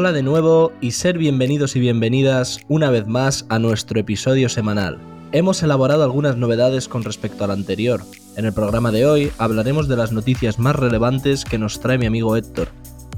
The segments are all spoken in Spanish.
Hola de nuevo y ser bienvenidos y bienvenidas una vez más a nuestro episodio semanal. Hemos elaborado algunas novedades con respecto al anterior. En el programa de hoy hablaremos de las noticias más relevantes que nos trae mi amigo Héctor,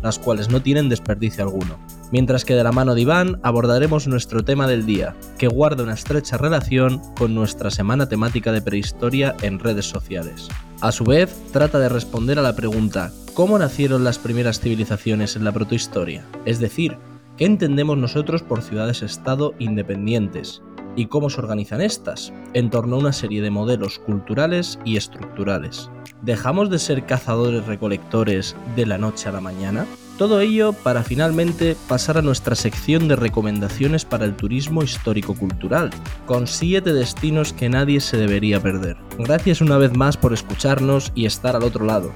las cuales no tienen desperdicio alguno. Mientras que de la mano de Iván abordaremos nuestro tema del día, que guarda una estrecha relación con nuestra semana temática de prehistoria en redes sociales. A su vez, trata de responder a la pregunta ¿Cómo nacieron las primeras civilizaciones en la protohistoria? Es decir, ¿qué entendemos nosotros por ciudades-estado independientes? ¿Y cómo se organizan estas? En torno a una serie de modelos culturales y estructurales. ¿Dejamos de ser cazadores-recolectores de la noche a la mañana? Todo ello para finalmente pasar a nuestra sección de recomendaciones para el turismo histórico-cultural, con 7 destinos que nadie se debería perder. Gracias una vez más por escucharnos y estar al otro lado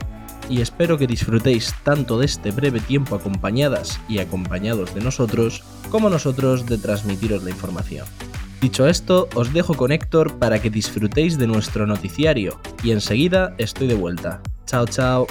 y espero que disfrutéis tanto de este breve tiempo acompañadas y acompañados de nosotros, como nosotros de transmitiros la información. Dicho esto, os dejo con Héctor para que disfrutéis de nuestro noticiario y enseguida estoy de vuelta. Chao, chao.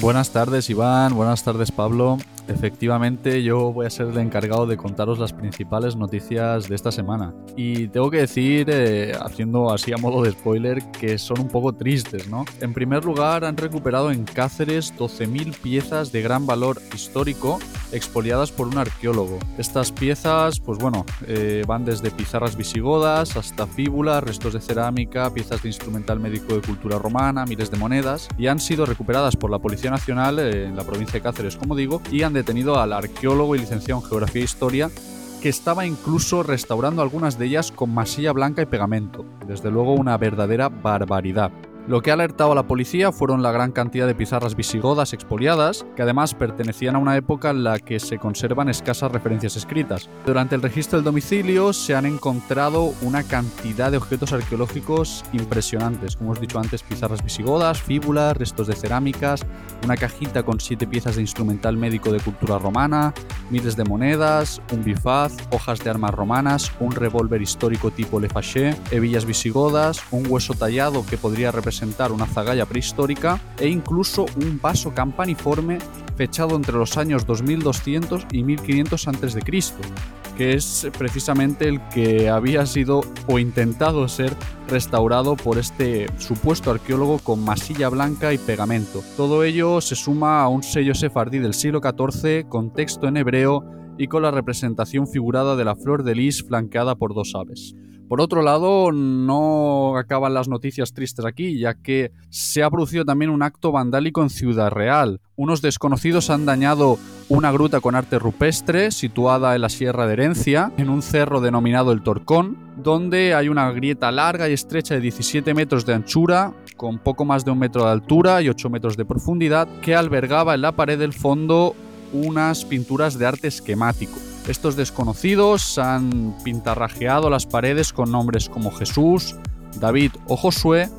Buenas tardes Iván, buenas tardes Pablo. Efectivamente, yo voy a ser el encargado de contaros las principales noticias de esta semana. Y tengo que decir, eh, haciendo así a modo de spoiler, que son un poco tristes, ¿no? En primer lugar, han recuperado en Cáceres 12.000 piezas de gran valor histórico expoliadas por un arqueólogo. Estas piezas, pues bueno, eh, van desde pizarras visigodas hasta fíbulas, restos de cerámica, piezas de instrumental médico de cultura romana, miles de monedas, y han sido recuperadas por la Policía Nacional eh, en la provincia de Cáceres, como digo, y han detenido al arqueólogo y licenciado en Geografía e Historia que estaba incluso restaurando algunas de ellas con masilla blanca y pegamento. Desde luego una verdadera barbaridad. Lo que ha alertado a la policía fueron la gran cantidad de pizarras visigodas expoliadas, que además pertenecían a una época en la que se conservan escasas referencias escritas. Durante el registro del domicilio se han encontrado una cantidad de objetos arqueológicos impresionantes, como os dicho antes, pizarras visigodas, fíbulas, restos de cerámicas, una cajita con siete piezas de instrumental médico de cultura romana, miles de monedas, un bifaz, hojas de armas romanas, un revólver histórico tipo Le Faché, hebillas visigodas, un hueso tallado que podría representar una zagalla prehistórica e incluso un vaso campaniforme fechado entre los años 2200 y 1500 a.C., que es precisamente el que había sido o intentado ser restaurado por este supuesto arqueólogo con masilla blanca y pegamento. Todo ello se suma a un sello sefardí del siglo XIV con texto en hebreo y con la representación figurada de la flor de lis flanqueada por dos aves. Por otro lado, no acaban las noticias tristes aquí, ya que se ha producido también un acto vandálico en Ciudad Real. Unos desconocidos han dañado una gruta con arte rupestre situada en la Sierra de Herencia, en un cerro denominado el Torcón, donde hay una grieta larga y estrecha de 17 metros de anchura, con poco más de un metro de altura y 8 metros de profundidad, que albergaba en la pared del fondo unas pinturas de arte esquemático. Estos desconocidos han pintarrajeado las paredes con nombres como Jesús, David o Josué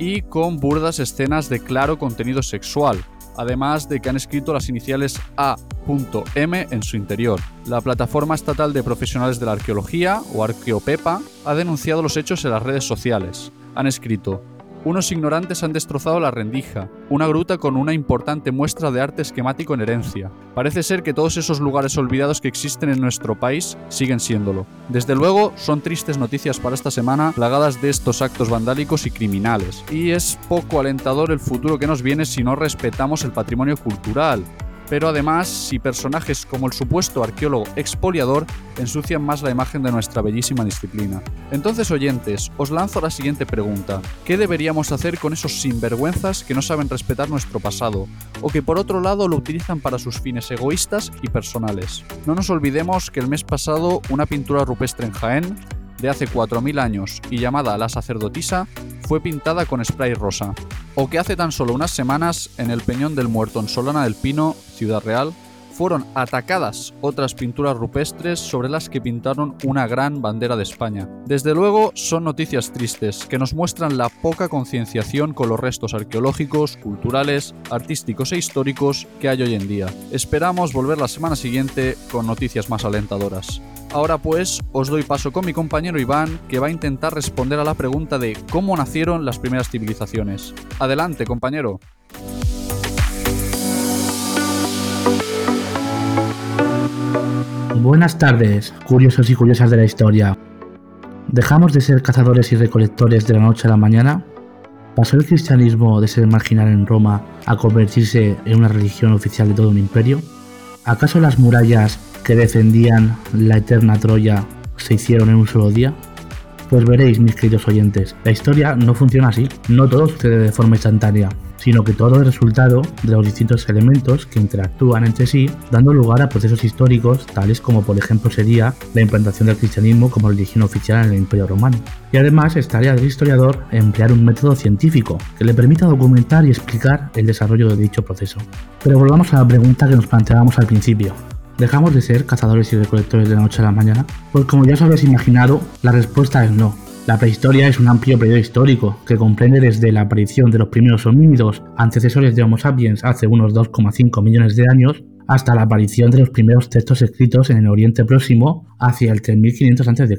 y con burdas escenas de claro contenido sexual, además de que han escrito las iniciales A.M en su interior. La Plataforma Estatal de Profesionales de la Arqueología, o Arqueopepa, ha denunciado los hechos en las redes sociales. Han escrito, unos ignorantes han destrozado la rendija, una gruta con una importante muestra de arte esquemático en herencia. Parece ser que todos esos lugares olvidados que existen en nuestro país siguen siéndolo. Desde luego, son tristes noticias para esta semana, plagadas de estos actos vandálicos y criminales. Y es poco alentador el futuro que nos viene si no respetamos el patrimonio cultural, pero además si personajes como el supuesto arqueólogo expoliador ensucian más la imagen de nuestra bellísima disciplina. Entonces, oyentes, os lanzo la siguiente pregunta. ¿Qué deberíamos hacer con esos sinvergüenzas que no saben respetar nuestro pasado, o que por otro lado lo utilizan para sus fines egoístas y personales? No nos olvidemos que el mes pasado una pintura rupestre en Jaén de hace 4.000 años y llamada La sacerdotisa fue pintada con spray rosa, o que hace tan solo unas semanas en el Peñón del Muerto en Solana del Pino, Ciudad Real, fueron atacadas otras pinturas rupestres sobre las que pintaron una gran bandera de España. Desde luego son noticias tristes que nos muestran la poca concienciación con los restos arqueológicos, culturales, artísticos e históricos que hay hoy en día. Esperamos volver la semana siguiente con noticias más alentadoras. Ahora pues os doy paso con mi compañero Iván, que va a intentar responder a la pregunta de cómo nacieron las primeras civilizaciones. Adelante, compañero. Buenas tardes, curiosos y curiosas de la historia. ¿Dejamos de ser cazadores y recolectores de la noche a la mañana? ¿Pasó el cristianismo de ser marginal en Roma a convertirse en una religión oficial de todo un imperio? ¿Acaso las murallas que defendían la eterna Troya se hicieron en un solo día? Pues veréis, mis queridos oyentes, la historia no funciona así, no todo sucede de forma instantánea, sino que todo es resultado de los distintos elementos que interactúan entre sí, dando lugar a procesos históricos tales como por ejemplo sería la implantación del cristianismo como religión oficial en el Imperio Romano. Y además es tarea del historiador emplear un método científico que le permita documentar y explicar el desarrollo de dicho proceso. Pero volvamos a la pregunta que nos planteábamos al principio. ¿Dejamos de ser cazadores y recolectores de la noche a la mañana? Pues como ya os habéis imaginado, la respuesta es no. La prehistoria es un amplio periodo histórico que comprende desde la aparición de los primeros homínidos, antecesores de Homo sapiens hace unos 2,5 millones de años, hasta la aparición de los primeros textos escritos en el Oriente Próximo hacia el 3500 a.C.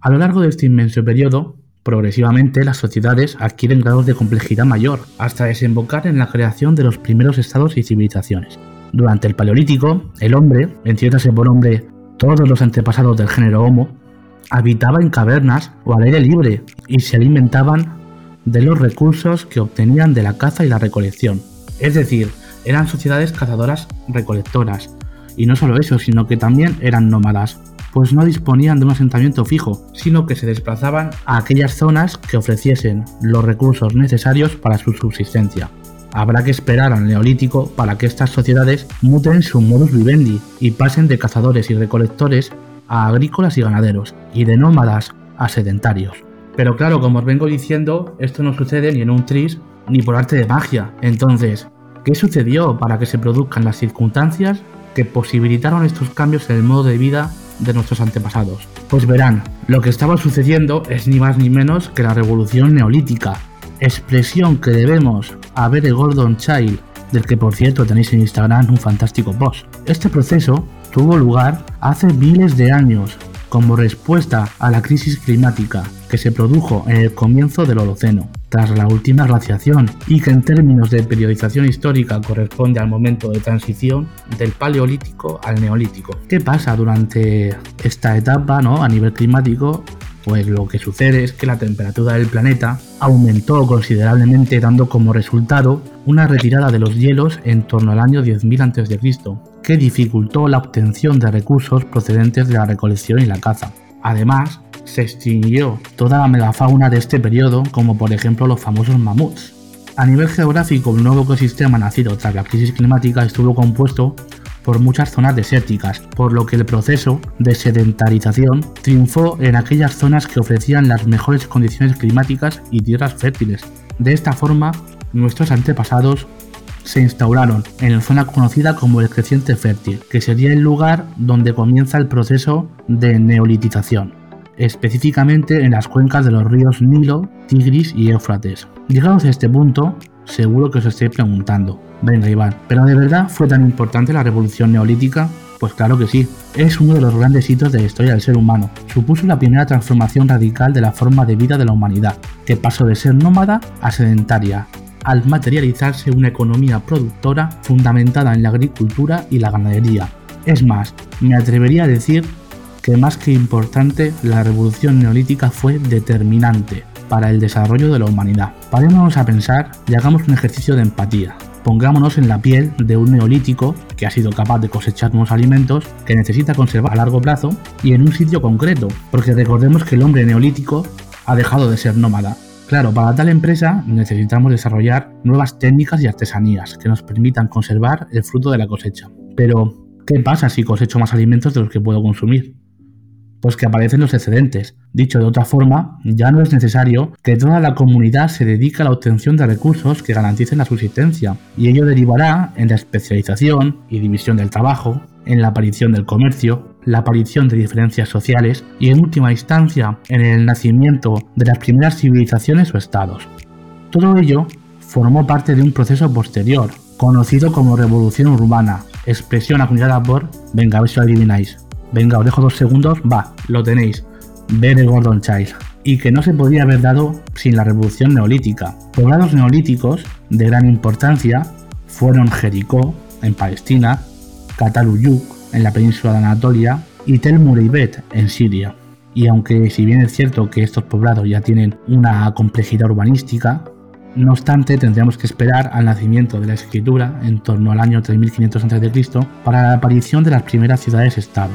A lo largo de este inmenso periodo, progresivamente las sociedades adquieren grados de complejidad mayor, hasta desembocar en la creación de los primeros estados y civilizaciones. Durante el Paleolítico, el hombre, entiéndase por hombre todos los antepasados del género Homo, habitaba en cavernas o al aire libre y se alimentaban de los recursos que obtenían de la caza y la recolección. Es decir, eran sociedades cazadoras recolectoras. Y no solo eso, sino que también eran nómadas, pues no disponían de un asentamiento fijo, sino que se desplazaban a aquellas zonas que ofreciesen los recursos necesarios para su subsistencia. Habrá que esperar al neolítico para que estas sociedades muten su modus vivendi y pasen de cazadores y recolectores a agrícolas y ganaderos, y de nómadas a sedentarios. Pero claro, como os vengo diciendo, esto no sucede ni en un tris ni por arte de magia. Entonces, ¿qué sucedió para que se produzcan las circunstancias que posibilitaron estos cambios en el modo de vida de nuestros antepasados? Pues verán, lo que estaba sucediendo es ni más ni menos que la revolución neolítica, expresión que debemos a ver Gordon Child, del que por cierto tenéis en Instagram un fantástico post. Este proceso tuvo lugar hace miles de años como respuesta a la crisis climática que se produjo en el comienzo del Holoceno, tras la última glaciación, y que en términos de periodización histórica corresponde al momento de transición del Paleolítico al Neolítico. ¿Qué pasa durante esta etapa ¿no? a nivel climático? Pues lo que sucede es que la temperatura del planeta aumentó considerablemente dando como resultado una retirada de los hielos en torno al año 10.000 a.C., que dificultó la obtención de recursos procedentes de la recolección y la caza. Además, se extinguió toda la megafauna de este periodo, como por ejemplo los famosos mamuts. A nivel geográfico, el nuevo ecosistema nacido tras la crisis climática estuvo compuesto por muchas zonas desérticas, por lo que el proceso de sedentarización triunfó en aquellas zonas que ofrecían las mejores condiciones climáticas y tierras fértiles. De esta forma, nuestros antepasados se instauraron en la zona conocida como el creciente fértil, que sería el lugar donde comienza el proceso de neolitización, específicamente en las cuencas de los ríos Nilo, Tigris y Éufrates. Llegados a este punto, seguro que os estéis preguntando, venga Iván, ¿pero de verdad fue tan importante la revolución neolítica? Pues claro que sí, es uno de los grandes hitos de la historia del ser humano. Supuso la primera transformación radical de la forma de vida de la humanidad, que pasó de ser nómada a sedentaria, al materializarse una economía productora fundamentada en la agricultura y la ganadería. Es más, me atrevería a decir que más que importante, la revolución neolítica fue determinante para el desarrollo de la humanidad. Parémonos a pensar y hagamos un ejercicio de empatía. Pongámonos en la piel de un neolítico que ha sido capaz de cosechar nuevos alimentos que necesita conservar a largo plazo y en un sitio concreto, porque recordemos que el hombre neolítico ha dejado de ser nómada. Claro, para tal empresa necesitamos desarrollar nuevas técnicas y artesanías que nos permitan conservar el fruto de la cosecha. Pero, ¿qué pasa si cosecho más alimentos de los que puedo consumir? Pues que aparecen los excedentes. Dicho de otra forma, ya no es necesario que toda la comunidad se dedique a la obtención de recursos que garanticen la subsistencia, y ello derivará en la especialización y división del trabajo, en la aparición del comercio, la aparición de diferencias sociales y en última instancia en el nacimiento de las primeras civilizaciones o estados. Todo ello formó parte de un proceso posterior, conocido como revolución urbana, expresión acuñada por, lo adivináis, Venga, os dejo dos segundos, va, lo tenéis. Ver el Gordon Child. Y que no se podía haber dado sin la revolución neolítica. Poblados neolíticos de gran importancia fueron Jericó, en Palestina, Kataluyuk, en la península de Anatolia, y Tel Mureibet, en Siria. Y aunque si bien es cierto que estos poblados ya tienen una complejidad urbanística, no obstante tendríamos que esperar al nacimiento de la escritura en torno al año 3500 a.C. para la aparición de las primeras ciudades-estado.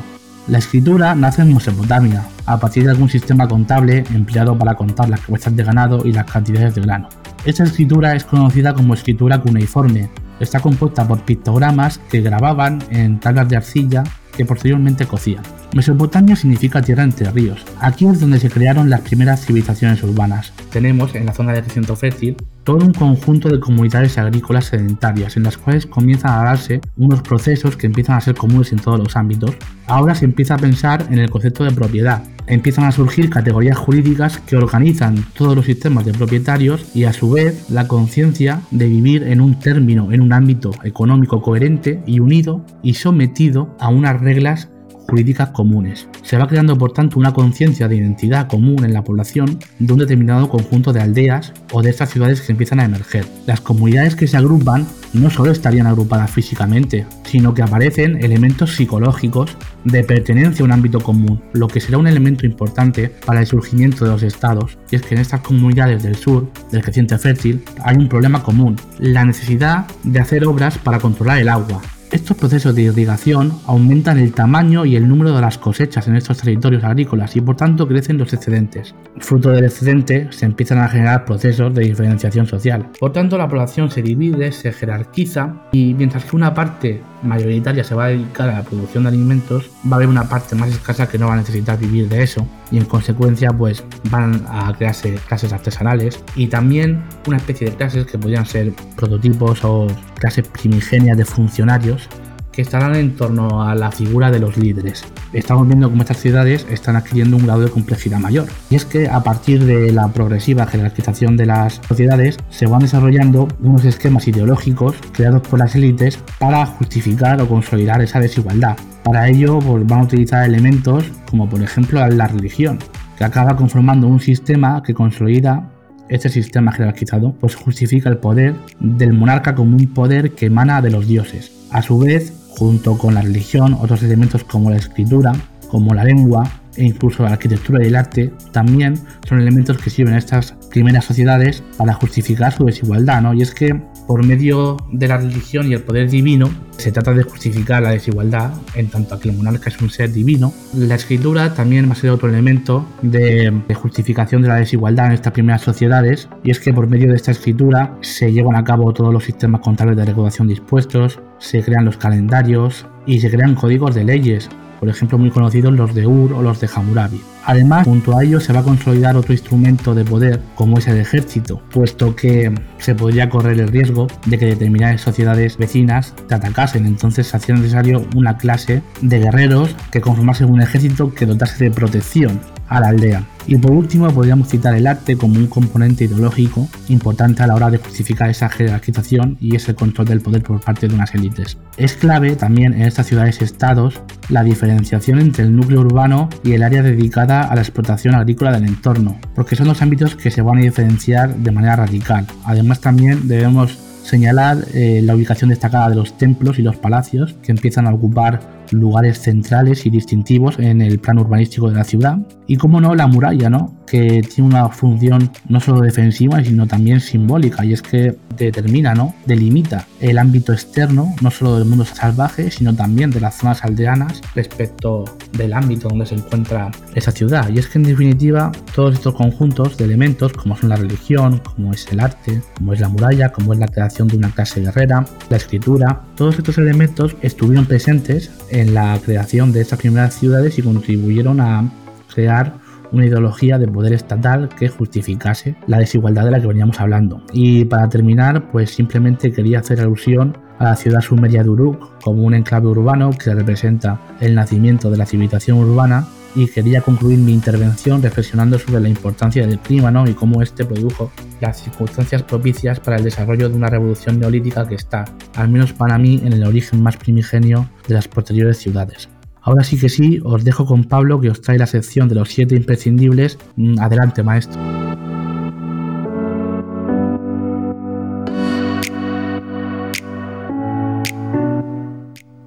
La escritura nace en Mesopotamia, a partir de algún sistema contable empleado para contar las cabezas de ganado y las cantidades de grano. Esta escritura es conocida como escritura cuneiforme. Está compuesta por pictogramas que grababan en tablas de arcilla que posteriormente cocían. Mesopotamia significa tierra entre ríos. Aquí es donde se crearon las primeras civilizaciones urbanas. Tenemos en la zona de recinto fértil todo un conjunto de comunidades agrícolas sedentarias en las cuales comienzan a darse unos procesos que empiezan a ser comunes en todos los ámbitos. Ahora se empieza a pensar en el concepto de propiedad. Empiezan a surgir categorías jurídicas que organizan todos los sistemas de propietarios y a su vez la conciencia de vivir en un término, en un ámbito económico coherente y unido y sometido a unas reglas jurídicas comunes. Se va creando por tanto una conciencia de identidad común en la población de un determinado conjunto de aldeas o de estas ciudades que empiezan a emerger. Las comunidades que se agrupan no solo estarían agrupadas físicamente, sino que aparecen elementos psicológicos de pertenencia a un ámbito común, lo que será un elemento importante para el surgimiento de los estados, y es que en estas comunidades del sur, del creciente fértil, hay un problema común, la necesidad de hacer obras para controlar el agua, estos procesos de irrigación aumentan el tamaño y el número de las cosechas en estos territorios agrícolas y por tanto crecen los excedentes. Fruto del excedente se empiezan a generar procesos de diferenciación social. Por tanto la población se divide, se jerarquiza y mientras que una parte mayoritaria se va a dedicar a la producción de alimentos, va a haber una parte más escasa que no va a necesitar vivir de eso y en consecuencia pues van a crearse clases artesanales y también una especie de clases que podrían ser prototipos o clases primigenias de funcionarios que estarán en torno a la figura de los líderes. Estamos viendo cómo estas ciudades están adquiriendo un grado de complejidad mayor. Y es que a partir de la progresiva jerarquización de las sociedades se van desarrollando unos esquemas ideológicos creados por las élites para justificar o consolidar esa desigualdad. Para ello pues, van a utilizar elementos como por ejemplo la religión, que acaba conformando un sistema que consolida este sistema jerarquizado pues justifica el poder del monarca como un poder que emana de los dioses. A su vez, junto con la religión, otros elementos como la escritura, como la lengua e incluso la arquitectura y el arte, también son elementos que sirven a estas primeras sociedades para justificar su desigualdad, ¿no? Y es que por medio de la religión y el poder divino se trata de justificar la desigualdad en tanto que el monarca es un ser divino. La escritura también va a ser otro elemento de, justificación de la desigualdad en estas primeras sociedades y es que por medio de esta escritura se llevan a cabo todos los sistemas contables de recaudación dispuestos, se crean los calendarios y se crean códigos de leyes por ejemplo muy conocidos los de Ur o los de Hammurabi. Además, junto a ello se va a consolidar otro instrumento de poder como es el ejército, puesto que se podría correr el riesgo de que determinadas sociedades vecinas te atacasen, entonces se hacía necesario una clase de guerreros que conformasen un ejército que dotase de protección a la aldea. Y por último podríamos citar el arte como un componente ideológico importante a la hora de justificar esa jerarquización y ese control del poder por parte de unas élites. Es clave también en estas ciudades-estados la diferenciación entre el núcleo urbano y el área dedicada a la explotación agrícola del entorno, porque son dos ámbitos que se van a diferenciar de manera radical. Además también debemos señalar eh, la ubicación destacada de los templos y los palacios que empiezan a ocupar lugares centrales y distintivos en el plano urbanístico de la ciudad. Y como no, la muralla, ¿no? Que tiene una función no solo defensiva, sino también simbólica, y es que determina, ¿no? Delimita el ámbito externo, no solo del mundo salvaje, sino también de las zonas aldeanas respecto del ámbito donde se encuentra esa ciudad. Y es que en definitiva, todos estos conjuntos de elementos, como son la religión, como es el arte, como es la muralla, como es la creación de una clase guerrera, la escritura, todos estos elementos estuvieron presentes en la creación de estas primeras ciudades y contribuyeron a crear una ideología de poder estatal que justificase la desigualdad de la que veníamos hablando. Y para terminar, pues simplemente quería hacer alusión a la ciudad sumeria de Uruk como un enclave urbano que representa el nacimiento de la civilización urbana y quería concluir mi intervención reflexionando sobre la importancia del clima ¿no? y cómo este produjo las circunstancias propicias para el desarrollo de una revolución neolítica que está, al menos para mí, en el origen más primigenio de las posteriores ciudades. Ahora sí que sí, os dejo con Pablo que os trae la sección de los siete imprescindibles. Mm, adelante, maestro.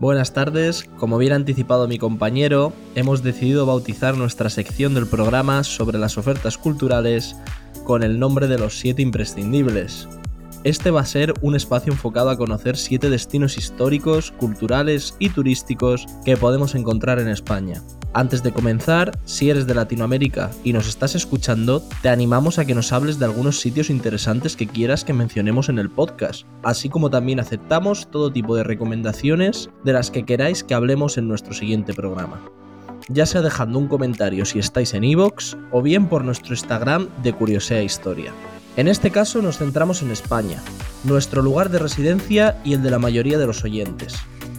Buenas tardes, como bien anticipado mi compañero, hemos decidido bautizar nuestra sección del programa sobre las ofertas culturales con el nombre de los siete imprescindibles. Este va a ser un espacio enfocado a conocer siete destinos históricos, culturales y turísticos que podemos encontrar en España. Antes de comenzar, si eres de Latinoamérica y nos estás escuchando, te animamos a que nos hables de algunos sitios interesantes que quieras que mencionemos en el podcast, así como también aceptamos todo tipo de recomendaciones de las que queráis que hablemos en nuestro siguiente programa ya sea dejando un comentario si estáis en iVoox o bien por nuestro Instagram de Curiosea Historia. En este caso nos centramos en España, nuestro lugar de residencia y el de la mayoría de los oyentes.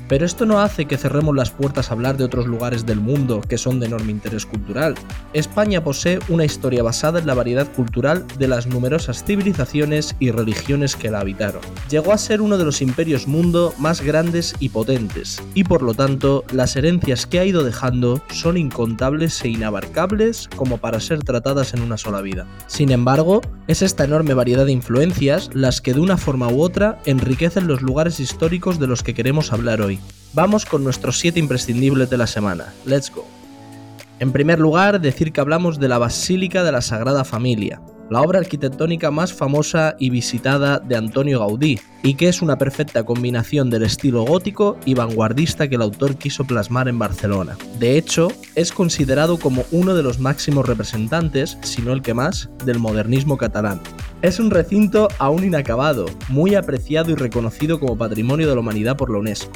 Pero esto no hace que cerremos las puertas a hablar de otros lugares del mundo que son de enorme interés cultural. España posee una historia basada en la variedad cultural de las numerosas civilizaciones y religiones que la habitaron. Llegó a ser uno de los imperios mundo más grandes y potentes, y por lo tanto las herencias que ha ido dejando son incontables e inabarcables como para ser tratadas en una sola vida. Sin embargo, es esta enorme variedad de influencias las que de una forma u otra enriquecen los lugares históricos de los que queremos hablar hoy. Vamos con nuestros 7 imprescindibles de la semana. Let's go. En primer lugar, decir que hablamos de la Basílica de la Sagrada Familia, la obra arquitectónica más famosa y visitada de Antonio Gaudí, y que es una perfecta combinación del estilo gótico y vanguardista que el autor quiso plasmar en Barcelona. De hecho, es considerado como uno de los máximos representantes, si no el que más, del modernismo catalán. Es un recinto aún inacabado, muy apreciado y reconocido como Patrimonio de la Humanidad por la UNESCO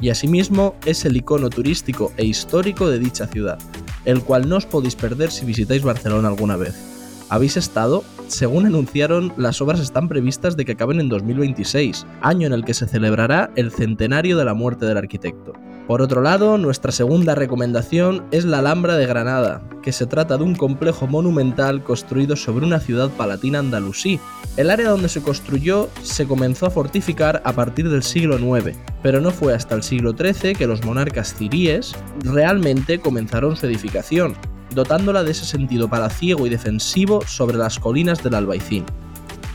y asimismo es el icono turístico e histórico de dicha ciudad, el cual no os podéis perder si visitáis Barcelona alguna vez. ¿Habéis estado? Según anunciaron, las obras están previstas de que acaben en 2026, año en el que se celebrará el centenario de la muerte del arquitecto. Por otro lado, nuestra segunda recomendación es la Alhambra de Granada, que se trata de un complejo monumental construido sobre una ciudad palatina andalusí. El área donde se construyó se comenzó a fortificar a partir del siglo IX, pero no fue hasta el siglo XIII que los monarcas ciríes realmente comenzaron su edificación, dotándola de ese sentido palaciego y defensivo sobre las colinas del Albaicín.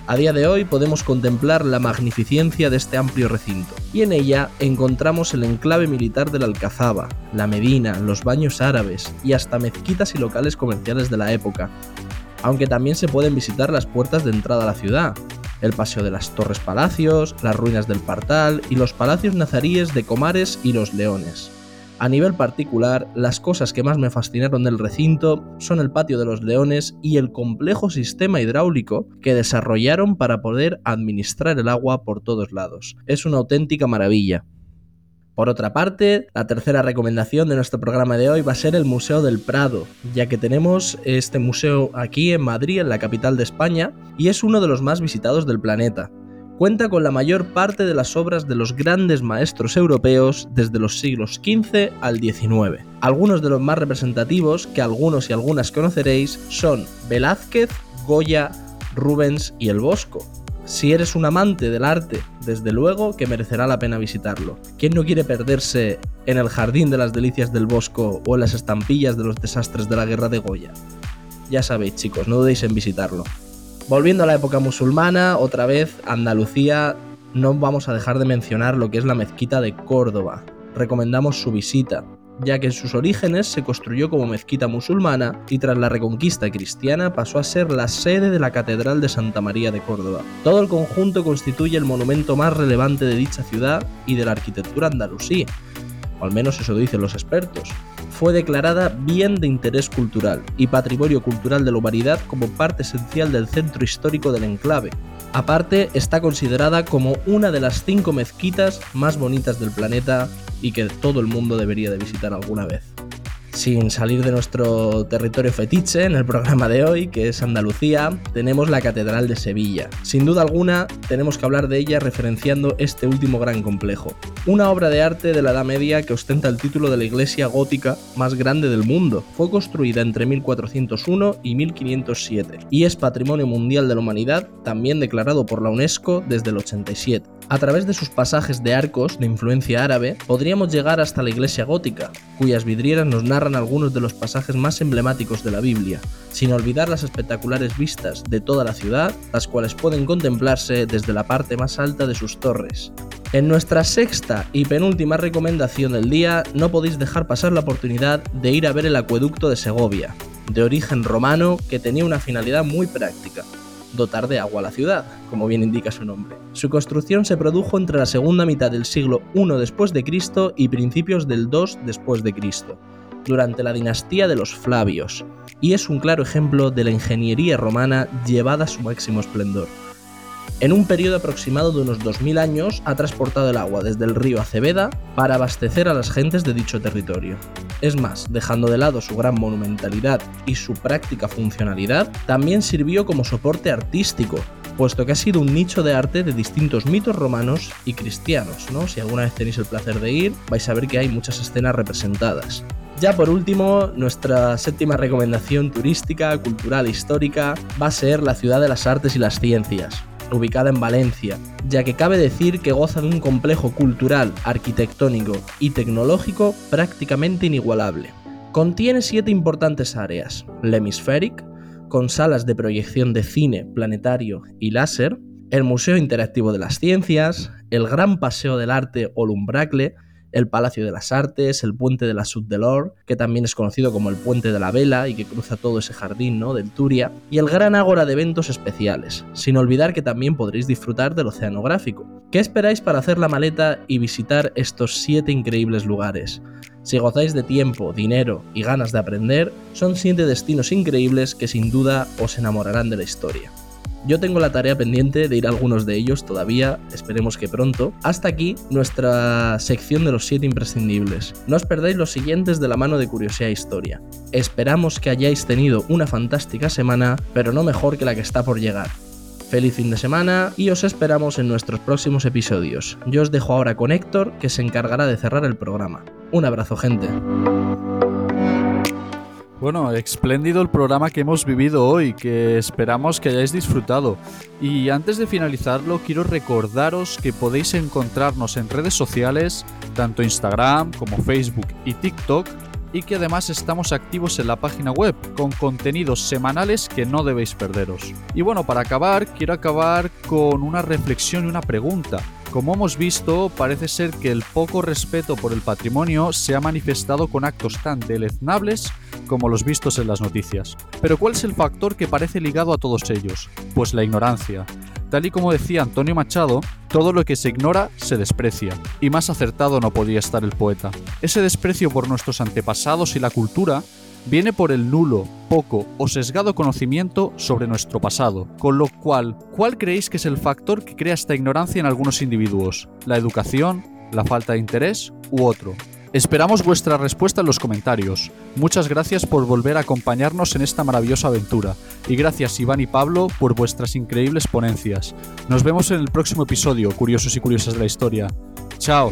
A día de hoy podemos contemplar la magnificencia de este amplio recinto, y en ella encontramos el enclave militar de la Alcazaba, la Medina, los baños árabes y hasta mezquitas y locales comerciales de la época, aunque también se pueden visitar las puertas de entrada a la ciudad, el Paseo de las Torres Palacios, las ruinas del Partal y los palacios nazaríes de Comares y Los Leones. A nivel particular, las cosas que más me fascinaron del recinto son el patio de los leones y el complejo sistema hidráulico que desarrollaron para poder administrar el agua por todos lados. Es una auténtica maravilla. Por otra parte, la tercera recomendación de nuestro programa de hoy va a ser el Museo del Prado, ya que tenemos este museo aquí en Madrid, en la capital de España, y es uno de los más visitados del planeta cuenta con la mayor parte de las obras de los grandes maestros europeos desde los siglos XV al XIX. Algunos de los más representativos, que algunos y algunas conoceréis, son Velázquez, Goya, Rubens y el Bosco. Si eres un amante del arte, desde luego que merecerá la pena visitarlo. ¿Quién no quiere perderse en el Jardín de las Delicias del Bosco o en las estampillas de los desastres de la Guerra de Goya? Ya sabéis chicos, no dudéis en visitarlo. Volviendo a la época musulmana, otra vez Andalucía, no vamos a dejar de mencionar lo que es la mezquita de Córdoba. Recomendamos su visita, ya que en sus orígenes se construyó como mezquita musulmana y tras la reconquista cristiana pasó a ser la sede de la Catedral de Santa María de Córdoba. Todo el conjunto constituye el monumento más relevante de dicha ciudad y de la arquitectura andalusí, al menos eso dicen los expertos fue declarada Bien de Interés Cultural y Patrimonio Cultural de la Humanidad como parte esencial del centro histórico del enclave. Aparte, está considerada como una de las cinco mezquitas más bonitas del planeta y que todo el mundo debería de visitar alguna vez sin salir de nuestro territorio fetiche en el programa de hoy, que es Andalucía, tenemos la Catedral de Sevilla. Sin duda alguna, tenemos que hablar de ella referenciando este último gran complejo. Una obra de arte de la Edad Media que ostenta el título de la iglesia gótica más grande del mundo. Fue construida entre 1401 y 1507 y es Patrimonio Mundial de la Humanidad, también declarado por la UNESCO desde el 87. A través de sus pasajes de arcos de influencia árabe, podríamos llegar hasta la iglesia gótica, cuyas vidrieras nos narran algunos de los pasajes más emblemáticos de la Biblia, sin olvidar las espectaculares vistas de toda la ciudad, las cuales pueden contemplarse desde la parte más alta de sus torres. En nuestra sexta y penúltima recomendación del día, no podéis dejar pasar la oportunidad de ir a ver el acueducto de Segovia, de origen romano que tenía una finalidad muy práctica dotar de agua a la ciudad, como bien indica su nombre. Su construcción se produjo entre la segunda mitad del siglo I después de Cristo y principios del II después de Cristo, durante la dinastía de los Flavios, y es un claro ejemplo de la ingeniería romana llevada a su máximo esplendor. En un periodo aproximado de unos 2000 años ha transportado el agua desde el río Aceveda para abastecer a las gentes de dicho territorio. Es más, dejando de lado su gran monumentalidad y su práctica funcionalidad, también sirvió como soporte artístico, puesto que ha sido un nicho de arte de distintos mitos romanos y cristianos, ¿no? Si alguna vez tenéis el placer de ir, vais a ver que hay muchas escenas representadas. Ya por último, nuestra séptima recomendación turística, cultural e histórica va a ser la ciudad de las artes y las ciencias, ubicada en Valencia, ya que cabe decir que goza de un complejo cultural, arquitectónico y tecnológico prácticamente inigualable. Contiene siete importantes áreas, el Hemispheric, con salas de proyección de cine, planetario y láser, el Museo Interactivo de las Ciencias, el Gran Paseo del Arte o Lumbracle, el Palacio de las Artes, el Puente de la Sud de Lor, que también es conocido como el Puente de la Vela y que cruza todo ese jardín ¿no? del Turia, y el Gran Ágora de eventos especiales, sin olvidar que también podréis disfrutar del oceanográfico. ¿Qué esperáis para hacer la maleta y visitar estos siete increíbles lugares? Si gozáis de tiempo, dinero y ganas de aprender, son siete destinos increíbles que sin duda os enamorarán de la historia. Yo tengo la tarea pendiente de ir a algunos de ellos todavía, esperemos que pronto. Hasta aquí nuestra sección de los 7 imprescindibles. No os perdáis los siguientes de la mano de Curiosidad e Historia. Esperamos que hayáis tenido una fantástica semana, pero no mejor que la que está por llegar. Feliz fin de semana y os esperamos en nuestros próximos episodios. Yo os dejo ahora con Héctor, que se encargará de cerrar el programa. Un abrazo gente. Bueno, espléndido el programa que hemos vivido hoy, que esperamos que hayáis disfrutado. Y antes de finalizarlo, quiero recordaros que podéis encontrarnos en redes sociales, tanto Instagram como Facebook y TikTok, y que además estamos activos en la página web con contenidos semanales que no debéis perderos. Y bueno, para acabar, quiero acabar con una reflexión y una pregunta. Como hemos visto, parece ser que el poco respeto por el patrimonio se ha manifestado con actos tan deleznables como los vistos en las noticias. Pero ¿cuál es el factor que parece ligado a todos ellos? Pues la ignorancia. Tal y como decía Antonio Machado, todo lo que se ignora se desprecia, y más acertado no podía estar el poeta. Ese desprecio por nuestros antepasados y la cultura viene por el nulo, poco o sesgado conocimiento sobre nuestro pasado. Con lo cual, ¿cuál creéis que es el factor que crea esta ignorancia en algunos individuos? ¿La educación? ¿La falta de interés? ¿U otro? Esperamos vuestra respuesta en los comentarios. Muchas gracias por volver a acompañarnos en esta maravillosa aventura. Y gracias Iván y Pablo por vuestras increíbles ponencias. Nos vemos en el próximo episodio, curiosos y curiosas de la historia. Chao.